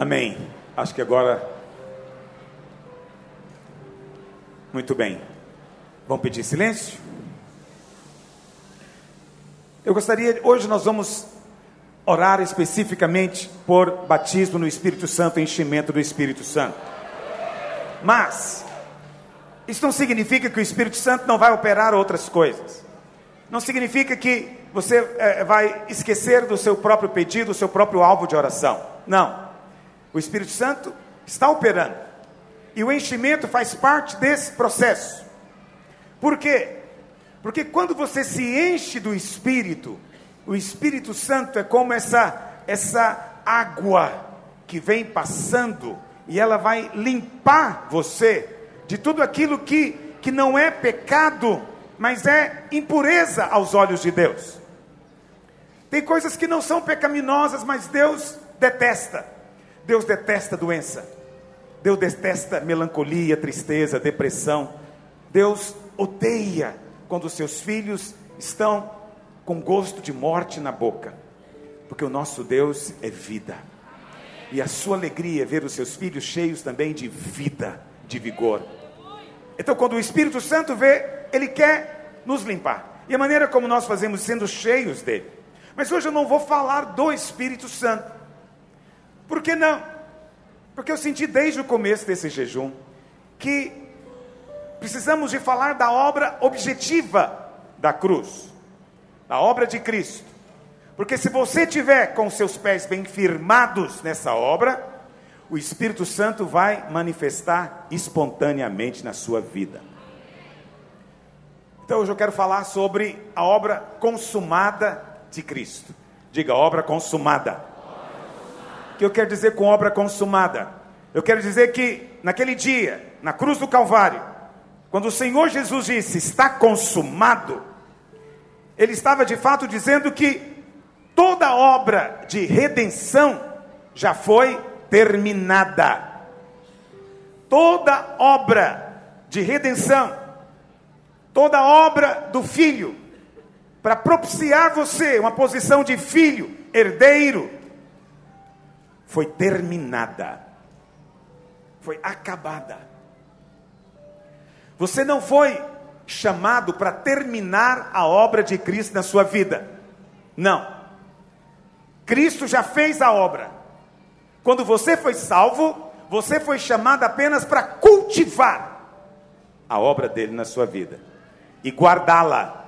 Amém. Acho que agora. Muito bem. Vamos pedir silêncio? Eu gostaria, hoje nós vamos orar especificamente por batismo no Espírito Santo, enchimento do Espírito Santo. Mas, isso não significa que o Espírito Santo não vai operar outras coisas. Não significa que você é, vai esquecer do seu próprio pedido, do seu próprio alvo de oração. Não. O Espírito Santo está operando. E o enchimento faz parte desse processo. Por quê? Porque quando você se enche do Espírito, o Espírito Santo é como essa, essa água que vem passando e ela vai limpar você de tudo aquilo que, que não é pecado, mas é impureza aos olhos de Deus. Tem coisas que não são pecaminosas, mas Deus detesta. Deus detesta doença. Deus detesta melancolia, tristeza, depressão. Deus odeia quando os seus filhos estão com gosto de morte na boca. Porque o nosso Deus é vida. E a sua alegria é ver os seus filhos cheios também de vida, de vigor. Então, quando o Espírito Santo vê, ele quer nos limpar. E a maneira como nós fazemos sendo cheios dele. Mas hoje eu não vou falar do Espírito Santo. Por que não? Porque eu senti desde o começo desse jejum que precisamos de falar da obra objetiva da cruz, da obra de Cristo. Porque se você tiver com seus pés bem firmados nessa obra, o Espírito Santo vai manifestar espontaneamente na sua vida. Então hoje eu quero falar sobre a obra consumada de Cristo. Diga, obra consumada que eu quero dizer com obra consumada? Eu quero dizer que naquele dia, na cruz do Calvário, quando o Senhor Jesus disse está consumado, ele estava de fato dizendo que toda obra de redenção já foi terminada. Toda obra de redenção, toda obra do filho, para propiciar você uma posição de filho, herdeiro, foi terminada, foi acabada. Você não foi chamado para terminar a obra de Cristo na sua vida. Não. Cristo já fez a obra. Quando você foi salvo, você foi chamado apenas para cultivar a obra dele na sua vida e guardá-la.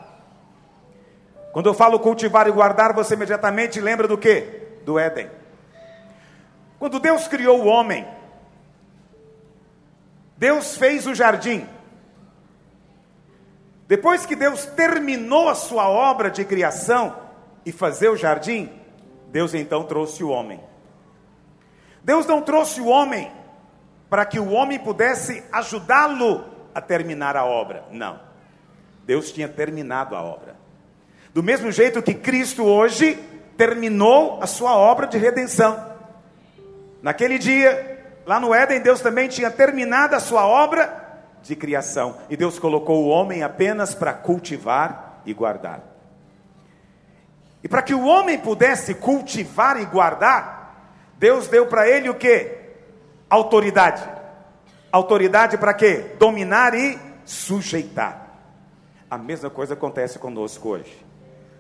Quando eu falo cultivar e guardar, você imediatamente lembra do que? Do Éden. Quando Deus criou o homem, Deus fez o jardim. Depois que Deus terminou a sua obra de criação e fazer o jardim, Deus então trouxe o homem. Deus não trouxe o homem para que o homem pudesse ajudá-lo a terminar a obra. Não. Deus tinha terminado a obra. Do mesmo jeito que Cristo hoje terminou a sua obra de redenção. Naquele dia, lá no Éden, Deus também tinha terminado a sua obra de criação. E Deus colocou o homem apenas para cultivar e guardar. E para que o homem pudesse cultivar e guardar, Deus deu para ele o que? Autoridade. Autoridade para quê? Dominar e sujeitar. A mesma coisa acontece conosco hoje.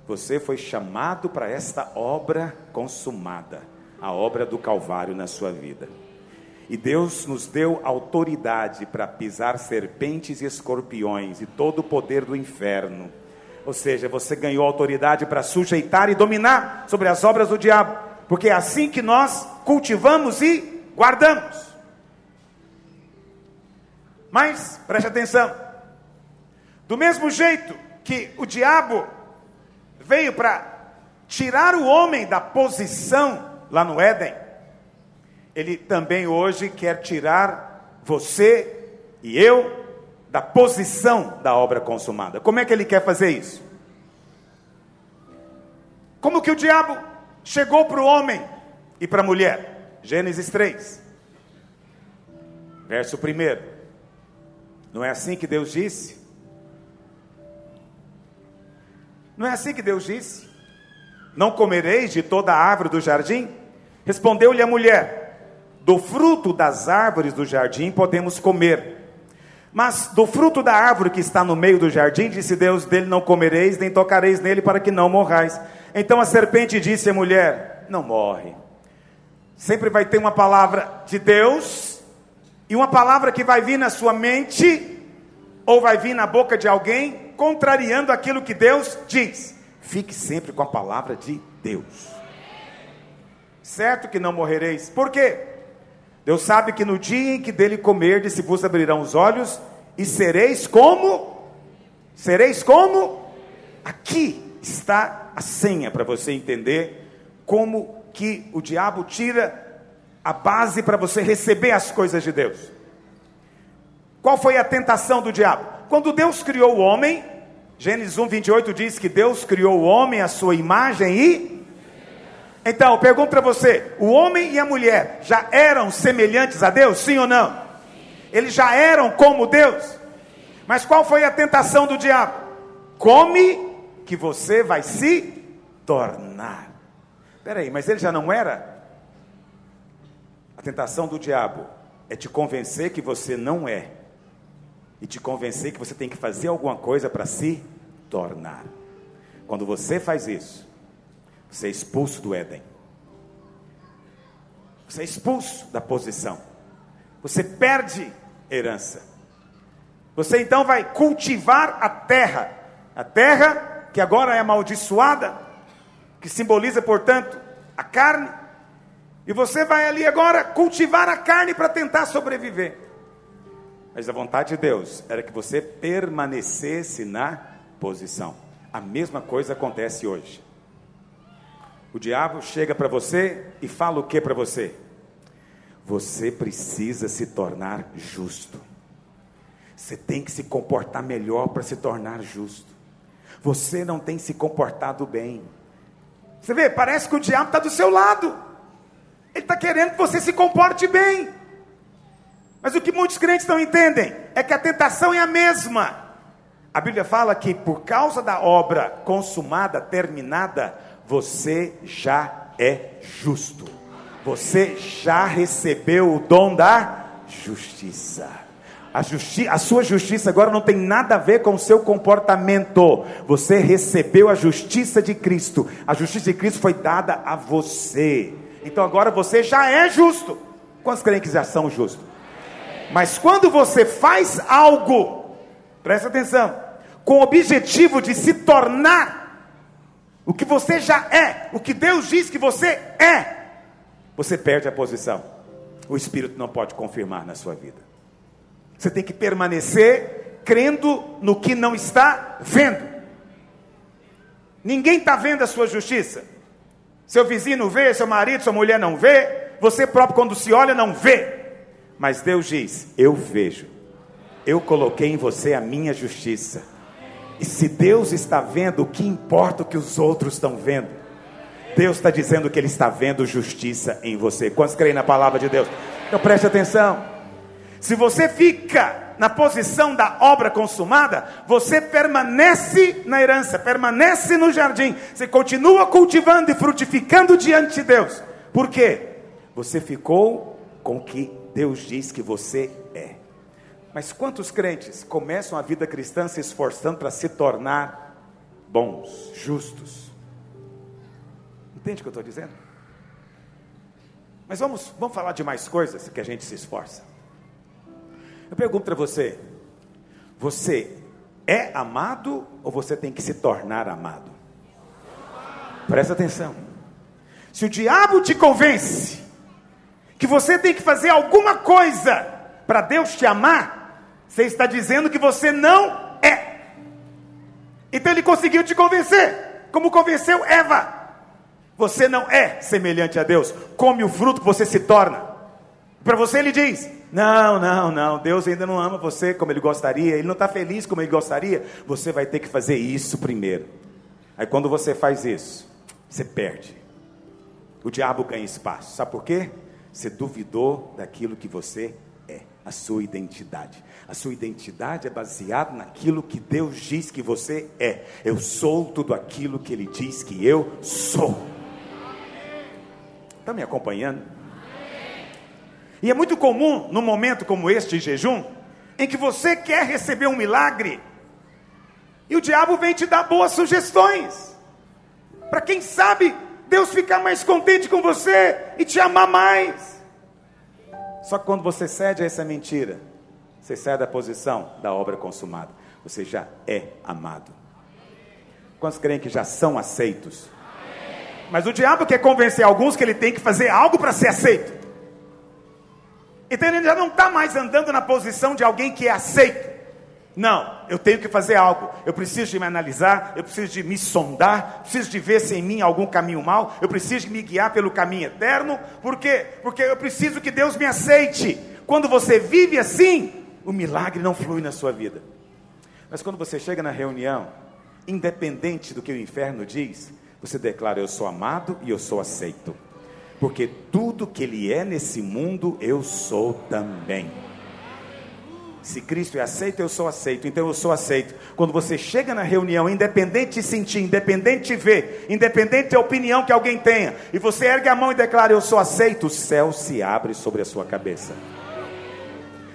Você foi chamado para esta obra consumada a obra do Calvário na sua vida. E Deus nos deu autoridade para pisar serpentes e escorpiões e todo o poder do inferno. Ou seja, você ganhou autoridade para sujeitar e dominar sobre as obras do diabo, porque é assim que nós cultivamos e guardamos. Mas, preste atenção: do mesmo jeito que o diabo veio para tirar o homem da posição lá no Éden, ele também hoje quer tirar você e eu da posição da obra consumada. Como é que ele quer fazer isso? Como que o diabo chegou para o homem e para a mulher? Gênesis 3, verso 1. Não é assim que Deus disse? Não é assim que Deus disse? Não comereis de toda a árvore do jardim? Respondeu-lhe a mulher: do fruto das árvores do jardim podemos comer. Mas do fruto da árvore que está no meio do jardim, disse Deus: dele não comereis, nem tocareis nele, para que não morrais. Então a serpente disse à mulher: Não morre. Sempre vai ter uma palavra de Deus, e uma palavra que vai vir na sua mente, ou vai vir na boca de alguém, contrariando aquilo que Deus diz. Fique sempre com a palavra de Deus. Certo que não morrereis. Por quê? Deus sabe que no dia em que dele comerdes, se vos abrirão os olhos, e sereis como? Sereis como? Aqui está a senha para você entender como que o diabo tira a base para você receber as coisas de Deus. Qual foi a tentação do diabo? Quando Deus criou o homem, Gênesis 1, 28 diz que Deus criou o homem à sua imagem e então, pergunto para você: o homem e a mulher já eram semelhantes a Deus, sim ou não? Eles já eram como Deus. Mas qual foi a tentação do diabo? Come que você vai se tornar. Peraí, mas ele já não era? A tentação do diabo é te convencer que você não é, e te convencer que você tem que fazer alguma coisa para se tornar. Quando você faz isso, você é expulso do Éden. Você é expulso da posição. Você perde herança. Você então vai cultivar a terra. A terra que agora é amaldiçoada, que simboliza, portanto, a carne. E você vai ali agora cultivar a carne para tentar sobreviver. Mas a vontade de Deus era que você permanecesse na posição. A mesma coisa acontece hoje. O diabo chega para você e fala o que para você? Você precisa se tornar justo. Você tem que se comportar melhor para se tornar justo. Você não tem se comportado bem. Você vê, parece que o diabo está do seu lado. Ele está querendo que você se comporte bem. Mas o que muitos crentes não entendem é que a tentação é a mesma. A Bíblia fala que por causa da obra consumada, terminada, você já é justo. Você já recebeu o dom da justiça. A, justi a sua justiça agora não tem nada a ver com o seu comportamento. Você recebeu a justiça de Cristo. A justiça de Cristo foi dada a você. Então agora você já é justo. Quantos creem que já são justos? Mas quando você faz algo, presta atenção, com o objetivo de se tornar o que você já é, o que Deus diz que você é, você perde a posição. O Espírito não pode confirmar na sua vida. Você tem que permanecer crendo no que não está vendo. Ninguém está vendo a sua justiça. Seu vizinho não vê, seu marido, sua mulher não vê, você próprio, quando se olha, não vê. Mas Deus diz: Eu vejo, eu coloquei em você a minha justiça. E se Deus está vendo, o que importa o que os outros estão vendo? Deus está dizendo que Ele está vendo justiça em você. Quantos creem na palavra de Deus? Então preste atenção. Se você fica na posição da obra consumada, você permanece na herança, permanece no jardim, você continua cultivando e frutificando diante de Deus. Por quê? Você ficou com o que Deus diz que você. Mas quantos crentes começam a vida cristã se esforçando para se tornar bons, justos? Entende o que eu estou dizendo? Mas vamos, vamos falar de mais coisas que a gente se esforça. Eu pergunto para você: você é amado ou você tem que se tornar amado? Presta atenção. Se o diabo te convence que você tem que fazer alguma coisa para Deus te amar, você está dizendo que você não é. Então ele conseguiu te convencer, como convenceu Eva. Você não é semelhante a Deus. Come o fruto que você se torna. Para você ele diz: Não, não, não. Deus ainda não ama você como ele gostaria. Ele não está feliz como ele gostaria. Você vai ter que fazer isso primeiro. Aí quando você faz isso, você perde. O diabo ganha espaço. Sabe por quê? Você duvidou daquilo que você a sua identidade. A sua identidade é baseada naquilo que Deus diz que você é. Eu sou tudo aquilo que Ele diz que eu sou. Está me acompanhando? E é muito comum, num momento como este de jejum, em que você quer receber um milagre, e o diabo vem te dar boas sugestões. Para quem sabe Deus ficar mais contente com você e te amar mais. Só que quando você cede a essa mentira, você sai da posição da obra consumada. Você já é amado. Quantos creem que já são aceitos? Mas o diabo quer convencer alguns que ele tem que fazer algo para ser aceito. Então ele já não está mais andando na posição de alguém que é aceito. Não, eu tenho que fazer algo. Eu preciso de me analisar, eu preciso de me sondar, preciso de ver se em mim há algum caminho mal, eu preciso de me guiar pelo caminho eterno. Por quê? Porque eu preciso que Deus me aceite. Quando você vive assim, o milagre não flui na sua vida. Mas quando você chega na reunião, independente do que o inferno diz, você declara: Eu sou amado e eu sou aceito. Porque tudo que Ele é nesse mundo, eu sou também. Se Cristo é aceito, eu sou aceito, então eu sou aceito. Quando você chega na reunião, independente de sentir, independente de ver, independente da opinião que alguém tenha, e você ergue a mão e declara: Eu sou aceito, o céu se abre sobre a sua cabeça.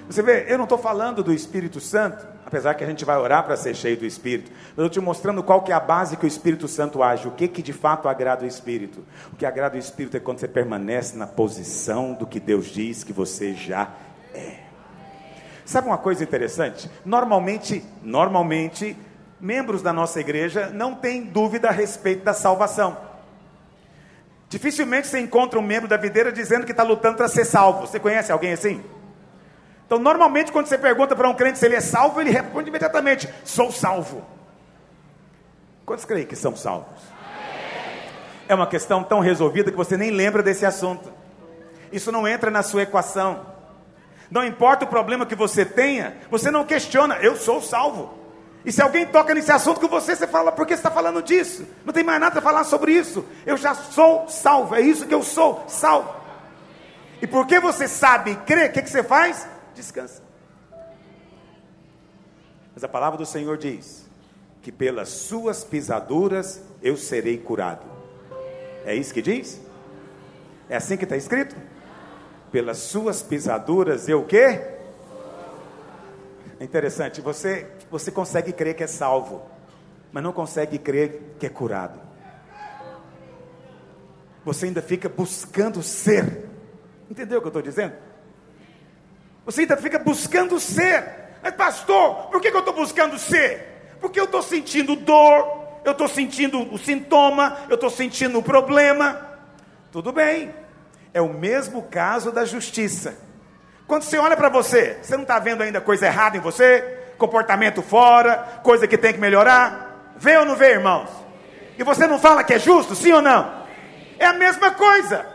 Você vê, eu não estou falando do Espírito Santo, apesar que a gente vai orar para ser cheio do Espírito, mas eu estou te mostrando qual que é a base que o Espírito Santo age, o que, que de fato agrada o Espírito. O que agrada o Espírito é quando você permanece na posição do que Deus diz que você já é. Sabe uma coisa interessante? Normalmente, normalmente, membros da nossa igreja não têm dúvida a respeito da salvação. Dificilmente você encontra um membro da videira dizendo que está lutando para ser salvo. Você conhece alguém assim? Então, normalmente, quando você pergunta para um crente se ele é salvo, ele responde imediatamente: Sou salvo. Quantos creem que são salvos? É uma questão tão resolvida que você nem lembra desse assunto. Isso não entra na sua equação. Não importa o problema que você tenha, você não questiona, eu sou salvo. E se alguém toca nesse assunto com você, você fala, por que você está falando disso? Não tem mais nada para falar sobre isso. Eu já sou salvo, é isso que eu sou, salvo. E porque você sabe e crê, o que, que você faz? descansa. Mas a palavra do Senhor diz que pelas suas pisaduras eu serei curado. É isso que diz? É assim que está escrito? Pelas suas pisaduras eu o quê? É interessante, você, você consegue crer que é salvo, mas não consegue crer que é curado. Você ainda fica buscando ser. Entendeu o que eu estou dizendo? Você ainda fica buscando ser. Mas, pastor, por que, que eu estou buscando ser? Porque eu estou sentindo dor, eu estou sentindo o sintoma, eu estou sentindo o problema. Tudo bem, é o mesmo caso da justiça. Quando você olha para você, você não está vendo ainda coisa errada em você? Comportamento fora, coisa que tem que melhorar? Vê ou não vê, irmãos? E você não fala que é justo, sim ou não? É a mesma coisa.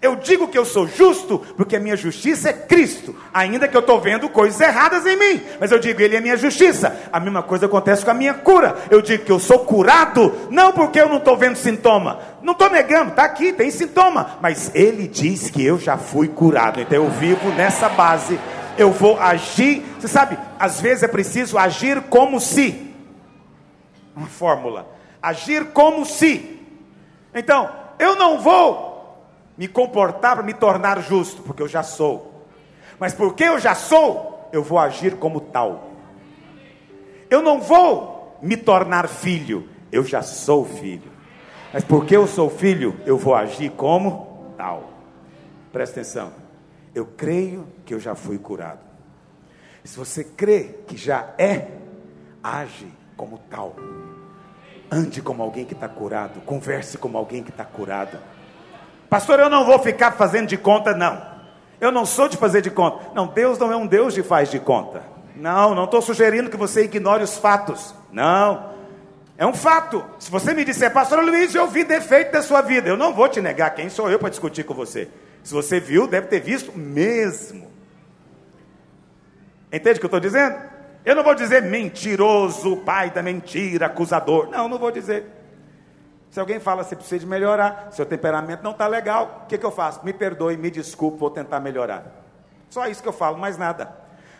Eu digo que eu sou justo porque a minha justiça é Cristo, ainda que eu estou vendo coisas erradas em mim, mas eu digo, Ele é minha justiça. A mesma coisa acontece com a minha cura. Eu digo que eu sou curado, não porque eu não estou vendo sintoma, não estou negando, está aqui, tem sintoma, mas Ele diz que eu já fui curado, então eu vivo nessa base. Eu vou agir, você sabe, às vezes é preciso agir como se, uma fórmula, agir como se. Então, eu não vou me comportar para me tornar justo, porque eu já sou. Mas porque eu já sou, eu vou agir como tal. Eu não vou me tornar filho, eu já sou filho. Mas porque eu sou filho, eu vou agir como tal. Presta atenção. Eu creio que eu já fui curado. Se você crê que já é, age como tal. Ande como alguém que está curado. Converse como alguém que está curado. Pastor, eu não vou ficar fazendo de conta, não. Eu não sou de fazer de conta. Não, Deus não é um Deus de faz de conta. Não, não estou sugerindo que você ignore os fatos. Não. É um fato. Se você me disser, Pastor Luiz, eu vi defeito da sua vida, eu não vou te negar. Quem sou eu para discutir com você? Se você viu, deve ter visto mesmo. Entende o que eu estou dizendo? Eu não vou dizer mentiroso, pai da mentira, acusador. Não, não vou dizer. Se alguém fala, você precisa de melhorar, seu temperamento não está legal, o que, que eu faço? Me perdoe, me desculpe, vou tentar melhorar. Só isso que eu falo, mais nada.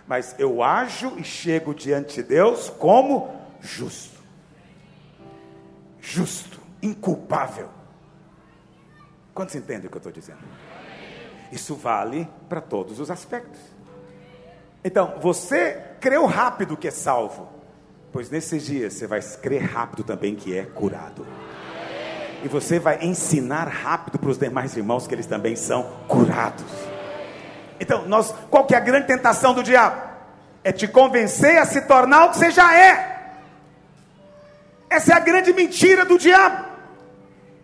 Mas eu ajo e chego diante de Deus como justo. Justo, inculpável. Quantos entendem o que eu estou dizendo? Isso vale para todos os aspectos. Então, você creu rápido que é salvo, pois nesses dias você vai crer rápido também que é curado. E você vai ensinar rápido para os demais irmãos que eles também são curados. Então, nós, qual que é a grande tentação do diabo? É te convencer a se tornar o que você já é. Essa é a grande mentira do diabo.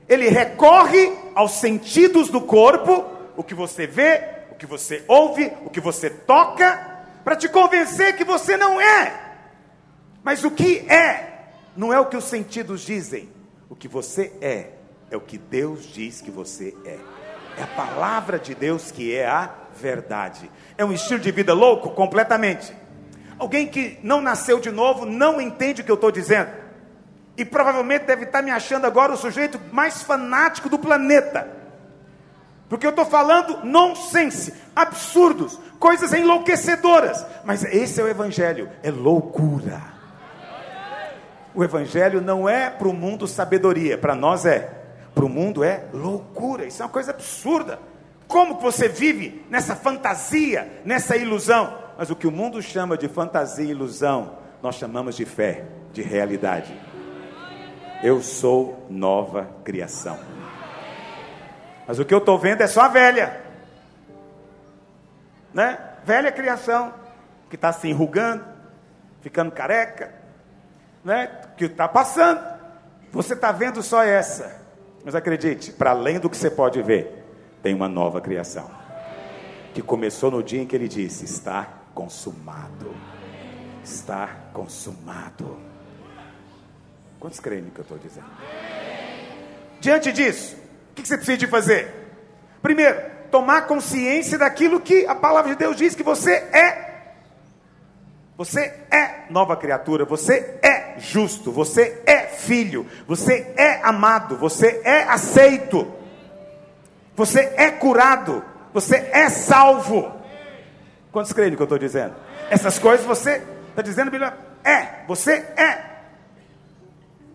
Ele recorre aos sentidos do corpo, o que você vê, o que você ouve, o que você toca, para te convencer que você não é. Mas o que é, não é o que os sentidos dizem. O que você é, é o que Deus diz que você é. É a palavra de Deus que é a verdade. É um estilo de vida louco? Completamente. Alguém que não nasceu de novo não entende o que eu estou dizendo. E provavelmente deve estar me achando agora o sujeito mais fanático do planeta. Porque eu estou falando nonsense, absurdos, coisas enlouquecedoras. Mas esse é o Evangelho, é loucura. O Evangelho não é para o mundo sabedoria, para nós é. Para o mundo é loucura, isso é uma coisa absurda. Como que você vive nessa fantasia, nessa ilusão? Mas o que o mundo chama de fantasia e ilusão, nós chamamos de fé, de realidade. Eu sou nova criação. Mas o que eu estou vendo é só a velha, né? Velha criação, que está se enrugando, ficando careca, né? Que está passando. Você está vendo só essa. Mas acredite, para além do que você pode ver, tem uma nova criação. Que começou no dia em que ele disse: Está consumado. Está consumado. Quantos creem no que eu estou dizendo? Diante disso, o que você precisa de fazer? Primeiro, tomar consciência daquilo que a palavra de Deus diz que você é. Você é nova criatura, você é justo, você é filho, você é amado, você é aceito. Você é curado. Você é salvo. Quantos creem no que eu estou dizendo? Essas coisas você está dizendo, Bíblia, é. Você é.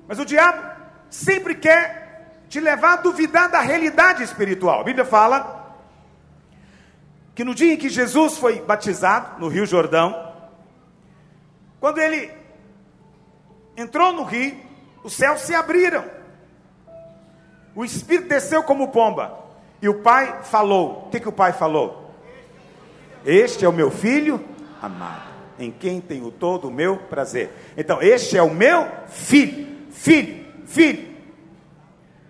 Mas o diabo sempre quer te levar a duvidar da realidade espiritual. A Bíblia fala que no dia em que Jesus foi batizado no Rio Jordão, quando ele entrou no rio, os céus se abriram. O Espírito desceu como pomba. E o pai falou: o que, que o pai falou? Este é o meu filho amado, em quem tenho todo o meu prazer. Então, este é o meu filho, filho, filho.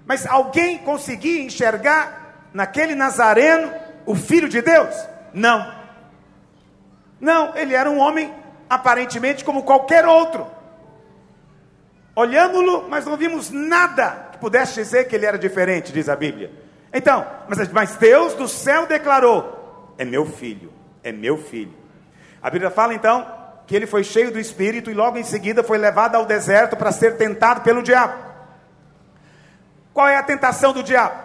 Mas alguém conseguia enxergar naquele nazareno o filho de Deus? Não. Não, ele era um homem aparentemente como qualquer outro. Olhamos-lo, mas não vimos nada que pudesse dizer que ele era diferente, diz a Bíblia. Então, mas, mas Deus do céu declarou: é meu filho, é meu filho. A Bíblia fala então que ele foi cheio do Espírito e logo em seguida foi levado ao deserto para ser tentado pelo diabo. Qual é a tentação do diabo?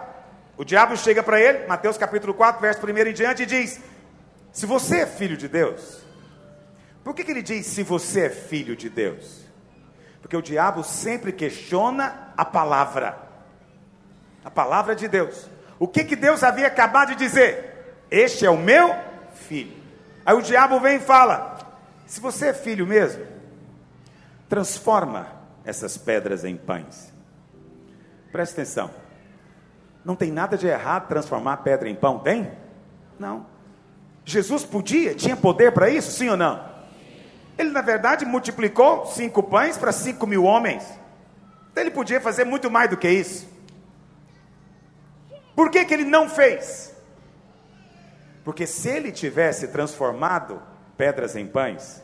O diabo chega para ele, Mateus capítulo 4, verso 1 em diante, e diz: Se você é filho de Deus, por que, que ele diz se você é filho de Deus? Porque o diabo sempre questiona a palavra, a palavra de Deus. O que, que Deus havia acabado de dizer? Este é o meu filho. Aí o diabo vem e fala: se você é filho mesmo, transforma essas pedras em pães. Presta atenção. Não tem nada de errado transformar pedra em pão, tem? Não. Jesus podia, tinha poder para isso, sim ou não? Ele, na verdade, multiplicou cinco pães para cinco mil homens. Então, ele podia fazer muito mais do que isso. Por que, que ele não fez? Porque se ele tivesse transformado pedras em pães,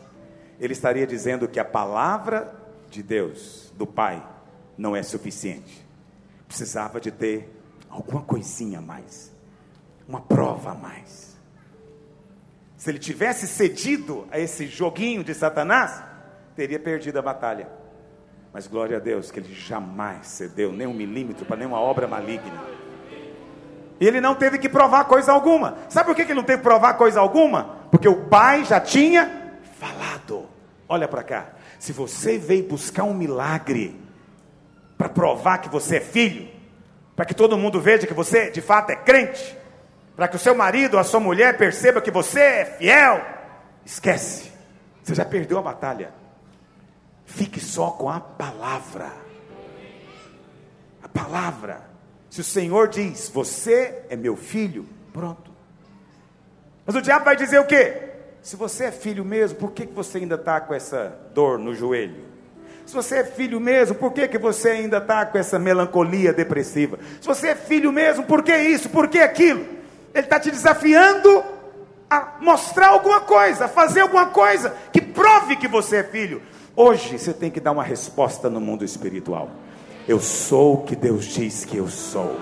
ele estaria dizendo que a palavra de Deus, do Pai, não é suficiente. Precisava de ter alguma coisinha a mais, uma prova a mais. Se ele tivesse cedido a esse joguinho de Satanás, teria perdido a batalha. Mas glória a Deus que ele jamais cedeu nem um milímetro para nenhuma obra maligna. E ele não teve que provar coisa alguma. Sabe por que ele não teve que provar coisa alguma? Porque o pai já tinha falado. Olha para cá. Se você veio buscar um milagre para provar que você é filho, para que todo mundo veja que você de fato é crente, para que o seu marido ou a sua mulher perceba que você é fiel, esquece. Você já perdeu a batalha. Fique só com a palavra. A palavra. Se o Senhor diz, você é meu filho, pronto. Mas o diabo vai dizer o quê? Se você é filho mesmo, por que, que você ainda está com essa dor no joelho? Se você é filho mesmo, por que, que você ainda está com essa melancolia depressiva? Se você é filho mesmo, por que isso? Por que aquilo? Ele está te desafiando a mostrar alguma coisa, a fazer alguma coisa que prove que você é filho. Hoje você tem que dar uma resposta no mundo espiritual. Eu sou o que Deus diz que eu sou.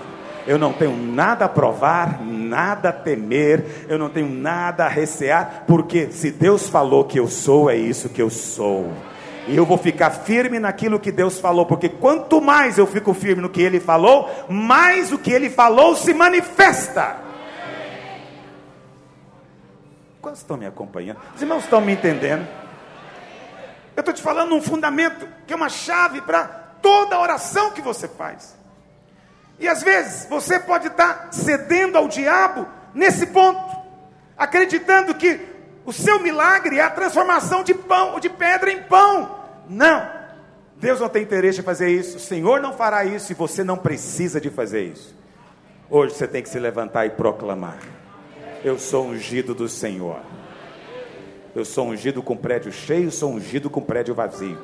Eu não tenho nada a provar, nada a temer, eu não tenho nada a recear, porque se Deus falou que eu sou, é isso que eu sou. E eu vou ficar firme naquilo que Deus falou, porque quanto mais eu fico firme no que Ele falou, mais o que Ele falou se manifesta. Quantos estão me acompanhando? Os irmãos estão me entendendo? Eu estou te falando um fundamento, que é uma chave para toda oração que você faz. E às vezes você pode estar cedendo ao diabo nesse ponto, acreditando que o seu milagre é a transformação de pão, de pedra em pão. Não. Deus não tem interesse em fazer isso. O Senhor não fará isso e você não precisa de fazer isso. Hoje você tem que se levantar e proclamar: Eu sou ungido do Senhor. Eu sou ungido com prédio cheio, sou ungido com prédio vazio.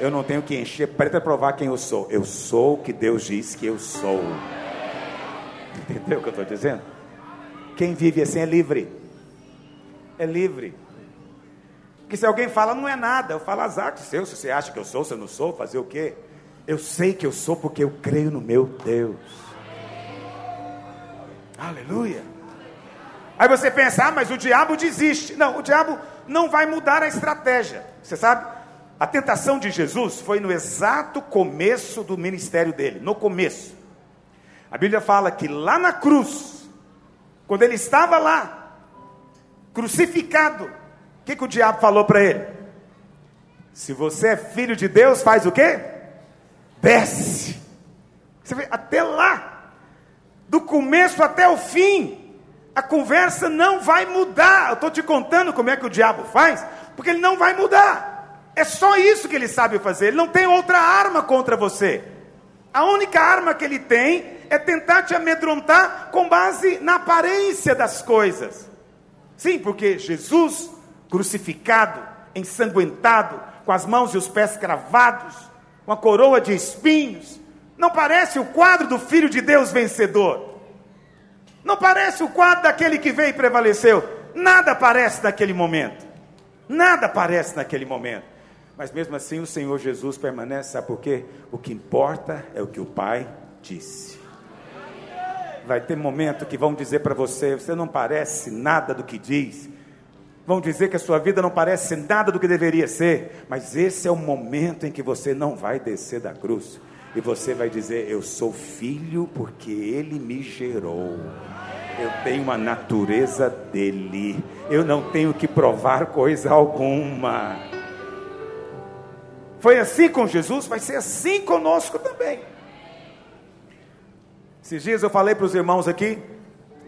Eu não tenho que encher para provar quem eu sou. Eu sou o que Deus diz que eu sou. Entendeu o que eu estou dizendo? Quem vive assim é livre. É livre. Porque se alguém fala, não é nada, eu falo azar de seu, se você acha que eu sou, se eu não sou, fazer o quê? Eu sei que eu sou porque eu creio no meu Deus. Aleluia. Aí você pensa, ah, mas o diabo desiste. Não, o diabo não vai mudar a estratégia. Você sabe? A tentação de Jesus foi no exato começo do ministério dele, no começo. A Bíblia fala que lá na cruz, quando ele estava lá, crucificado, o que, que o diabo falou para ele? Se você é filho de Deus, faz o quê? Desce. Você vê, até lá, do começo até o fim, a conversa não vai mudar. Eu estou te contando como é que o diabo faz, porque ele não vai mudar. É só isso que ele sabe fazer. Ele não tem outra arma contra você. A única arma que ele tem é tentar te amedrontar com base na aparência das coisas. Sim, porque Jesus crucificado, ensanguentado, com as mãos e os pés cravados, com a coroa de espinhos, não parece o quadro do Filho de Deus vencedor. Não parece o quadro daquele que veio e prevaleceu. Nada parece naquele momento. Nada parece naquele momento. Mas mesmo assim o Senhor Jesus permanece, sabe por quê? O que importa é o que o Pai disse. Vai ter momento que vão dizer para você: você não parece nada do que diz. Vão dizer que a sua vida não parece nada do que deveria ser. Mas esse é o momento em que você não vai descer da cruz. E você vai dizer: Eu sou filho porque Ele me gerou. Eu tenho uma natureza dele. Eu não tenho que provar coisa alguma. Foi assim com Jesus, vai ser assim conosco também. Esses dias eu falei para os irmãos aqui,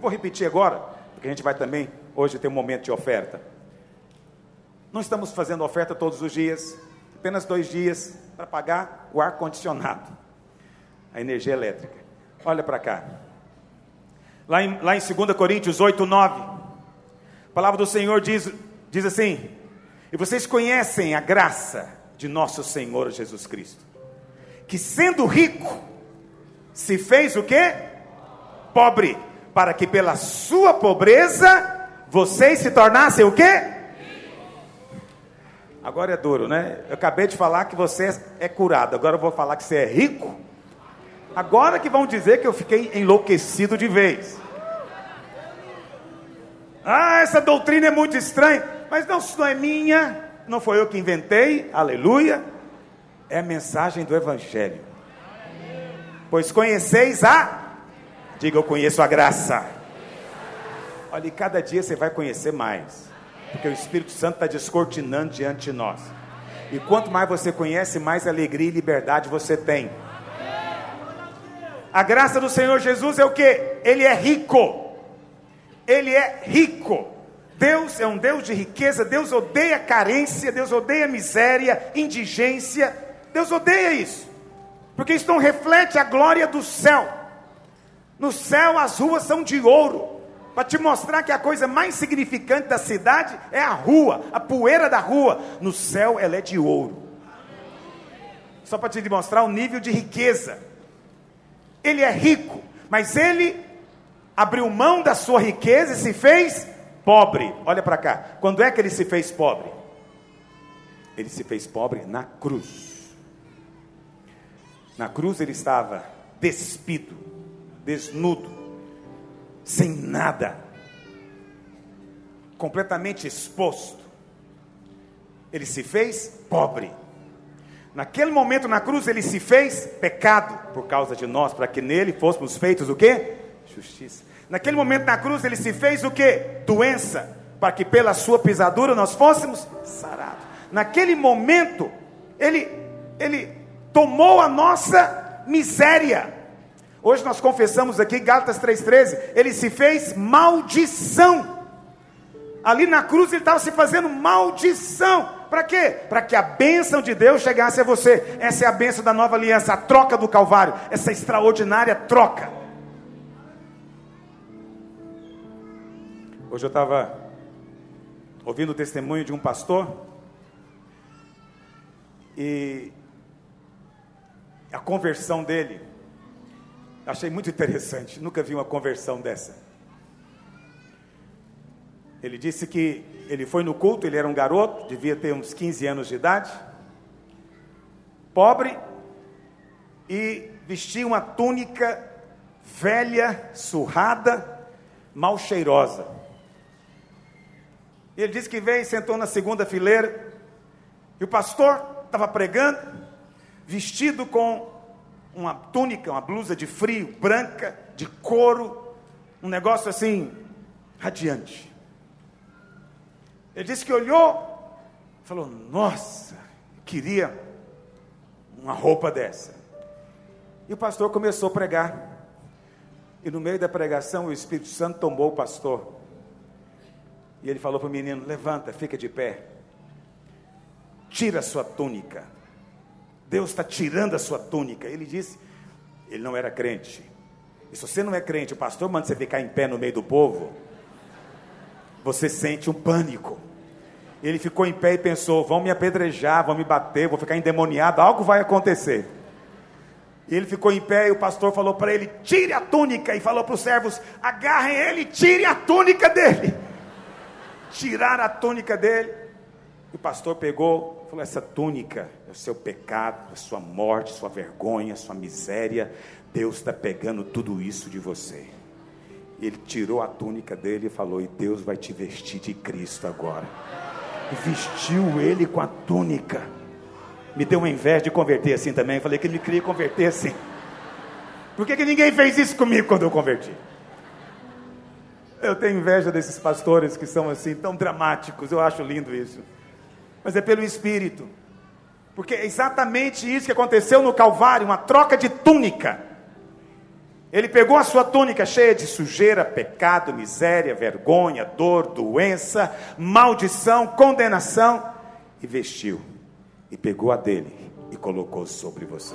vou repetir agora, porque a gente vai também hoje ter um momento de oferta. Não estamos fazendo oferta todos os dias, apenas dois dias para pagar o ar condicionado, a energia elétrica. Olha para cá. Lá em, lá em 2 Coríntios 8, 9, a palavra do Senhor diz, diz assim: E vocês conhecem a graça de nosso Senhor Jesus Cristo, que sendo rico, se fez o que? Pobre, para que pela sua pobreza vocês se tornassem o que? Agora é duro, né? Eu acabei de falar que você é curado, agora eu vou falar que você é rico. Agora que vão dizer que eu fiquei enlouquecido de vez. Ah, essa doutrina é muito estranha, mas não, não é minha, não foi eu que inventei, aleluia. É a mensagem do Evangelho. Pois conheceis a, diga eu conheço a graça. Olha, e cada dia você vai conhecer mais, porque o Espírito Santo está descortinando diante de nós. E quanto mais você conhece, mais alegria e liberdade você tem. A graça do Senhor Jesus é o que? Ele é rico. ele é rico. Deus é um Deus de riqueza, Deus odeia carência, Deus odeia miséria, indigência. Deus odeia isso, porque isso não reflete a glória do céu. No céu as ruas são de ouro, para te mostrar que a coisa mais significante da cidade é a rua, a poeira da rua. No céu ela é de ouro. Só para te demonstrar o nível de riqueza. Ele é rico, mas ele abriu mão da sua riqueza e se fez pobre. Olha para cá. Quando é que ele se fez pobre? Ele se fez pobre na cruz. Na cruz ele estava despido, desnudo, sem nada, completamente exposto. Ele se fez pobre. Naquele momento na cruz ele se fez pecado por causa de nós, para que nele fôssemos feitos o quê? Justiça. Naquele momento na cruz ele se fez o que? Doença, para que pela sua pisadura nós fôssemos sarados. Naquele momento ele ele tomou a nossa miséria. Hoje nós confessamos aqui Gálatas 3:13, ele se fez maldição. Ali na cruz ele estava se fazendo maldição. Para quê? Para que a bênção de Deus chegasse a você. Essa é a bênção da nova aliança, a troca do Calvário, essa extraordinária troca. Hoje eu estava ouvindo o testemunho de um pastor e a conversão dele, achei muito interessante, nunca vi uma conversão dessa. Ele disse que ele foi no culto, ele era um garoto, devia ter uns 15 anos de idade, pobre, e vestia uma túnica velha, surrada, mal cheirosa. Ele disse que veio e sentou na segunda fileira. E o pastor estava pregando, vestido com uma túnica, uma blusa de frio, branca, de couro, um negócio assim, radiante. Ele disse que olhou, falou: Nossa, queria uma roupa dessa. E o pastor começou a pregar. E no meio da pregação, o Espírito Santo tomou o pastor. E ele falou para o menino: Levanta, fica de pé. Tira a sua túnica. Deus está tirando a sua túnica. Ele disse: Ele não era crente. E se você não é crente, o pastor manda você ficar em pé no meio do povo. Você sente um pânico. Ele ficou em pé e pensou: vão me apedrejar, vão me bater, vou ficar endemoniado, algo vai acontecer. E ele ficou em pé e o pastor falou para ele: tire a túnica. E falou para os servos: agarrem ele, tire a túnica dele tiraram a túnica dele. E o pastor pegou, falou: Essa túnica é o seu pecado, a sua morte, sua vergonha, sua miséria. Deus está pegando tudo isso de você. Ele tirou a túnica dele e falou: E Deus vai te vestir de Cristo agora. E vestiu ele com a túnica. Me deu uma inveja de converter assim também. Falei que ele me queria converter assim. Por que, que ninguém fez isso comigo quando eu converti? Eu tenho inveja desses pastores que são assim, tão dramáticos, eu acho lindo isso. Mas é pelo Espírito. Porque é exatamente isso que aconteceu no Calvário uma troca de túnica. Ele pegou a sua túnica cheia de sujeira, pecado, miséria, vergonha, dor, doença, maldição, condenação e vestiu. E pegou a dele e colocou sobre você.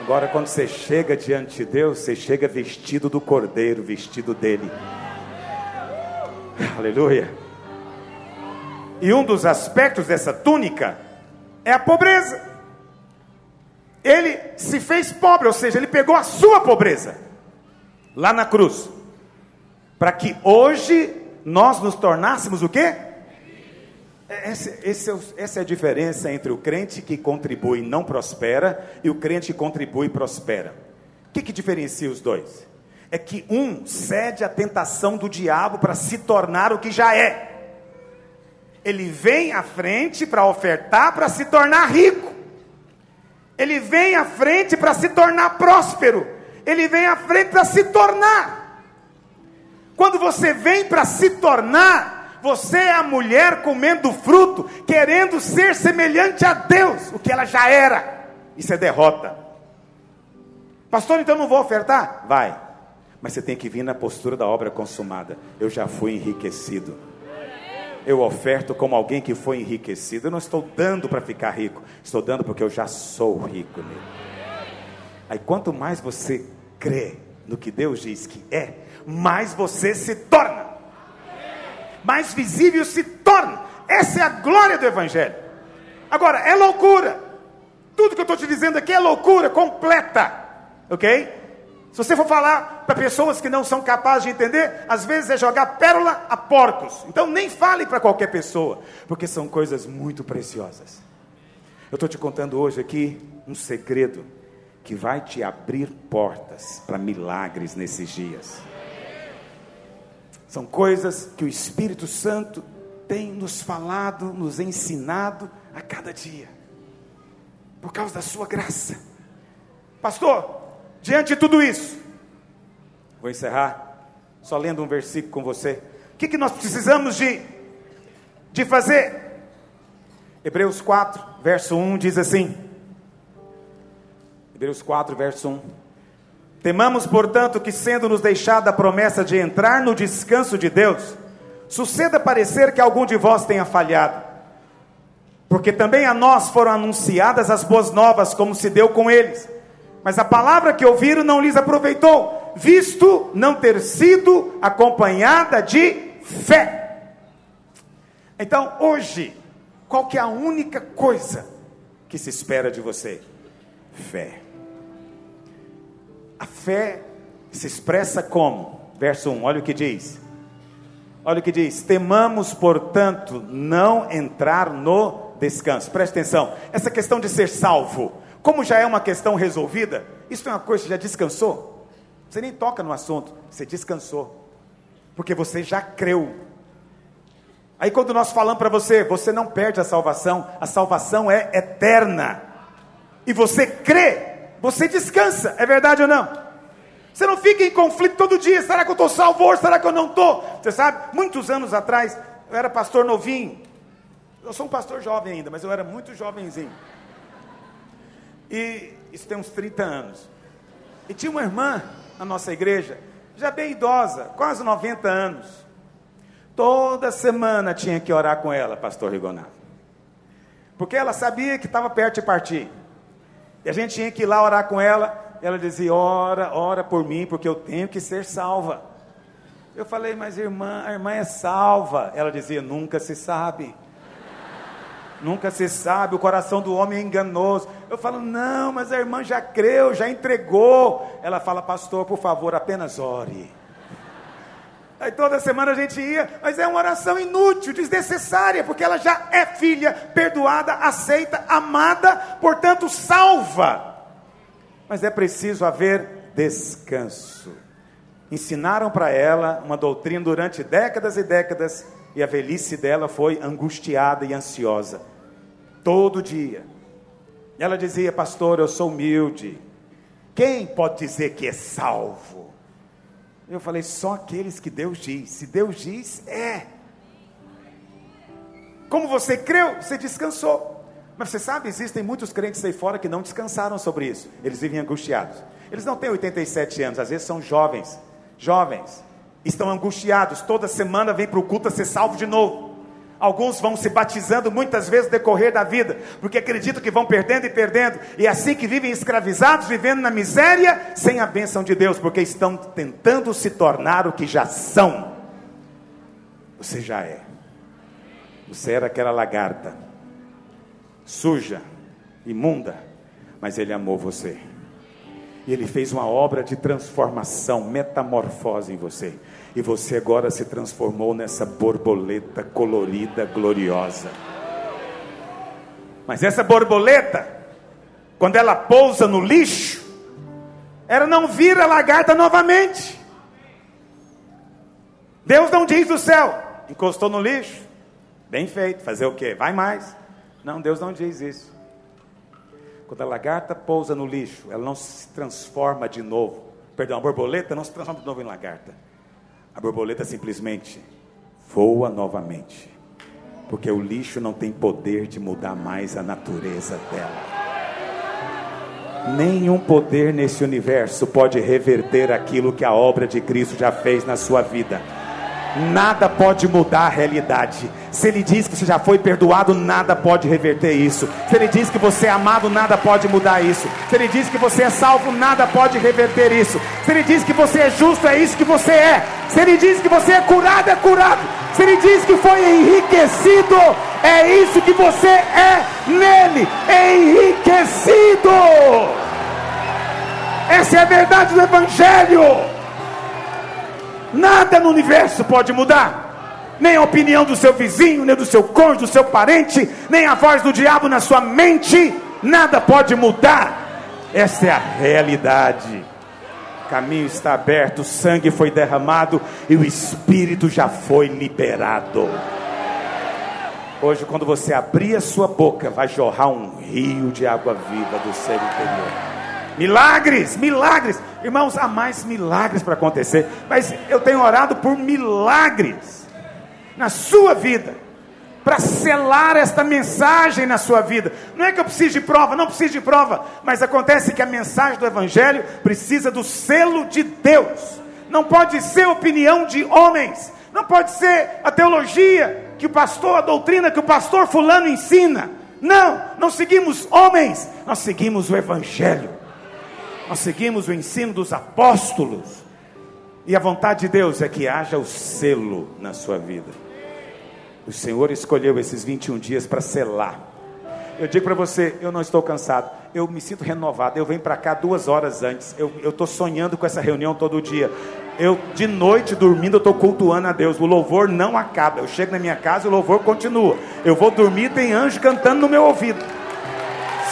Agora, quando você chega diante de Deus, você chega vestido do cordeiro, vestido dele. Aleluia. E um dos aspectos dessa túnica é a pobreza. Ele se fez pobre, ou seja, ele pegou a sua pobreza lá na cruz, para que hoje nós nos tornássemos o quê? Essa, é essa é a diferença entre o crente que contribui e não prospera e o crente que contribui e prospera. O que, que diferencia os dois? é que um cede à tentação do diabo para se tornar o que já é. Ele vem à frente para ofertar para se tornar rico. Ele vem à frente para se tornar próspero. Ele vem à frente para se tornar. Quando você vem para se tornar, você é a mulher comendo fruto, querendo ser semelhante a Deus, o que ela já era. Isso é derrota. Pastor, então não vou ofertar? Vai. Mas você tem que vir na postura da obra consumada. Eu já fui enriquecido. Eu oferto como alguém que foi enriquecido. Eu não estou dando para ficar rico, estou dando porque eu já sou rico. Aí quanto mais você crê no que Deus diz que é, mais você se torna. Mais visível se torna. Essa é a glória do Evangelho. Agora, é loucura. Tudo que eu estou te dizendo aqui é loucura completa. Ok? Se você for falar para pessoas que não são capazes de entender, às vezes é jogar pérola a porcos. Então nem fale para qualquer pessoa, porque são coisas muito preciosas. Eu estou te contando hoje aqui um segredo que vai te abrir portas para milagres nesses dias. São coisas que o Espírito Santo tem nos falado, nos ensinado a cada dia, por causa da sua graça. Pastor, Diante de tudo isso, vou encerrar só lendo um versículo com você. O que, que nós precisamos de, de fazer? Hebreus 4, verso 1 diz assim: Hebreus 4, verso 1. Temamos, portanto, que, sendo-nos deixada a promessa de entrar no descanso de Deus, suceda parecer que algum de vós tenha falhado. Porque também a nós foram anunciadas as boas novas, como se deu com eles. Mas a palavra que ouviram não lhes aproveitou, visto não ter sido acompanhada de fé. Então, hoje, qual que é a única coisa que se espera de você? Fé. A fé se expressa como? Verso 1, olha o que diz. Olha o que diz: temamos, portanto, não entrar no descanso. Preste atenção, essa questão de ser salvo como já é uma questão resolvida, isso é uma coisa que já descansou. Você nem toca no assunto, você descansou. Porque você já creu. Aí quando nós falamos para você, você não perde a salvação, a salvação é eterna. E você crê, você descansa, é verdade ou não? Você não fica em conflito todo dia, será que eu estou salvo hoje, será que eu não estou? Você sabe, muitos anos atrás, eu era pastor novinho. Eu sou um pastor jovem ainda, mas eu era muito jovenzinho. E isso tem uns 30 anos. E tinha uma irmã na nossa igreja, já bem idosa, quase 90 anos. Toda semana tinha que orar com ela, pastor Rigonato. Porque ela sabia que estava perto de partir. E a gente tinha que ir lá orar com ela. Ela dizia: Ora, ora por mim, porque eu tenho que ser salva. Eu falei, mas irmã, a irmã é salva. Ela dizia: Nunca se sabe. Nunca se sabe, o coração do homem é enganoso. Eu falo, não, mas a irmã já creu, já entregou. Ela fala, pastor, por favor, apenas ore. Aí toda semana a gente ia, mas é uma oração inútil, desnecessária, porque ela já é filha, perdoada, aceita, amada, portanto salva. Mas é preciso haver descanso. Ensinaram para ela uma doutrina durante décadas e décadas, e a velhice dela foi angustiada e ansiosa todo dia. Ela dizia, pastor, eu sou humilde. Quem pode dizer que é salvo? Eu falei, só aqueles que Deus diz. Se Deus diz, é. Como você creu, você descansou. Mas você sabe, existem muitos crentes aí fora que não descansaram sobre isso. Eles vivem angustiados. Eles não têm 87 anos, às vezes são jovens. Jovens. Estão angustiados. Toda semana vem para o culto a ser salvo de novo. Alguns vão se batizando muitas vezes no decorrer da vida, porque acreditam que vão perdendo e perdendo, e é assim que vivem escravizados, vivendo na miséria, sem a bênção de Deus, porque estão tentando se tornar o que já são. Você já é. Você era aquela lagarta, suja, imunda, mas Ele amou você. E Ele fez uma obra de transformação, metamorfose em você. E você agora se transformou nessa borboleta colorida, gloriosa. Mas essa borboleta, quando ela pousa no lixo, ela não vira lagarta novamente. Deus não diz do céu, encostou no lixo, bem feito, fazer o quê? Vai mais. Não, Deus não diz isso. Quando a lagarta pousa no lixo, ela não se transforma de novo. Perdão, a borboleta não se transforma de novo em lagarta a borboleta simplesmente voa novamente, porque o lixo não tem poder de mudar mais a natureza dela. Nenhum poder nesse universo pode reverter aquilo que a obra de Cristo já fez na sua vida. Nada pode mudar a realidade. Se ele diz que você já foi perdoado, nada pode reverter isso. Se ele diz que você é amado, nada pode mudar isso. Se ele diz que você é salvo, nada pode reverter isso. Se ele diz que você é justo, é isso que você é. Se ele diz que você é curado, é curado. Se ele diz que foi enriquecido, é isso que você é nele, enriquecido. Essa é a verdade do Evangelho. Nada no universo pode mudar. Nem a opinião do seu vizinho, nem do seu cônjuge, do seu parente, nem a voz do diabo na sua mente. Nada pode mudar. Essa é a realidade. O caminho está aberto, o sangue foi derramado e o espírito já foi liberado. Hoje, quando você abrir a sua boca, vai jorrar um rio de água viva do seu interior. Milagres, milagres. Irmãos, há mais milagres para acontecer. Mas eu tenho orado por milagres na sua vida. Para selar esta mensagem na sua vida. Não é que eu preciso de prova, não preciso de prova. Mas acontece que a mensagem do Evangelho precisa do selo de Deus. Não pode ser opinião de homens. Não pode ser a teologia que o pastor, a doutrina que o pastor Fulano ensina. Não, não seguimos homens, nós seguimos o Evangelho nós seguimos o ensino dos apóstolos. E a vontade de Deus é que haja o selo na sua vida. O Senhor escolheu esses 21 dias para selar. Eu digo para você, eu não estou cansado. Eu me sinto renovado. Eu venho para cá duas horas antes. Eu estou sonhando com essa reunião todo dia. Eu, de noite, dormindo, eu estou cultuando a Deus. O louvor não acaba. Eu chego na minha casa e o louvor continua. Eu vou dormir tem anjo cantando no meu ouvido.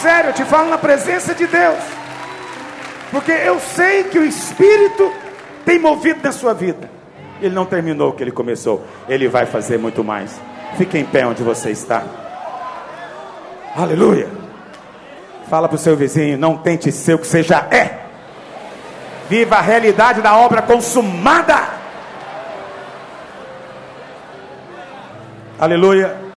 Sério, eu te falo na presença de Deus porque eu sei que o Espírito tem movido na sua vida. Ele não terminou o que ele começou, ele vai fazer muito mais. Fique em pé onde você está. Aleluia. Fala para o seu vizinho: não tente ser o que você já é. Viva a realidade da obra consumada. Aleluia.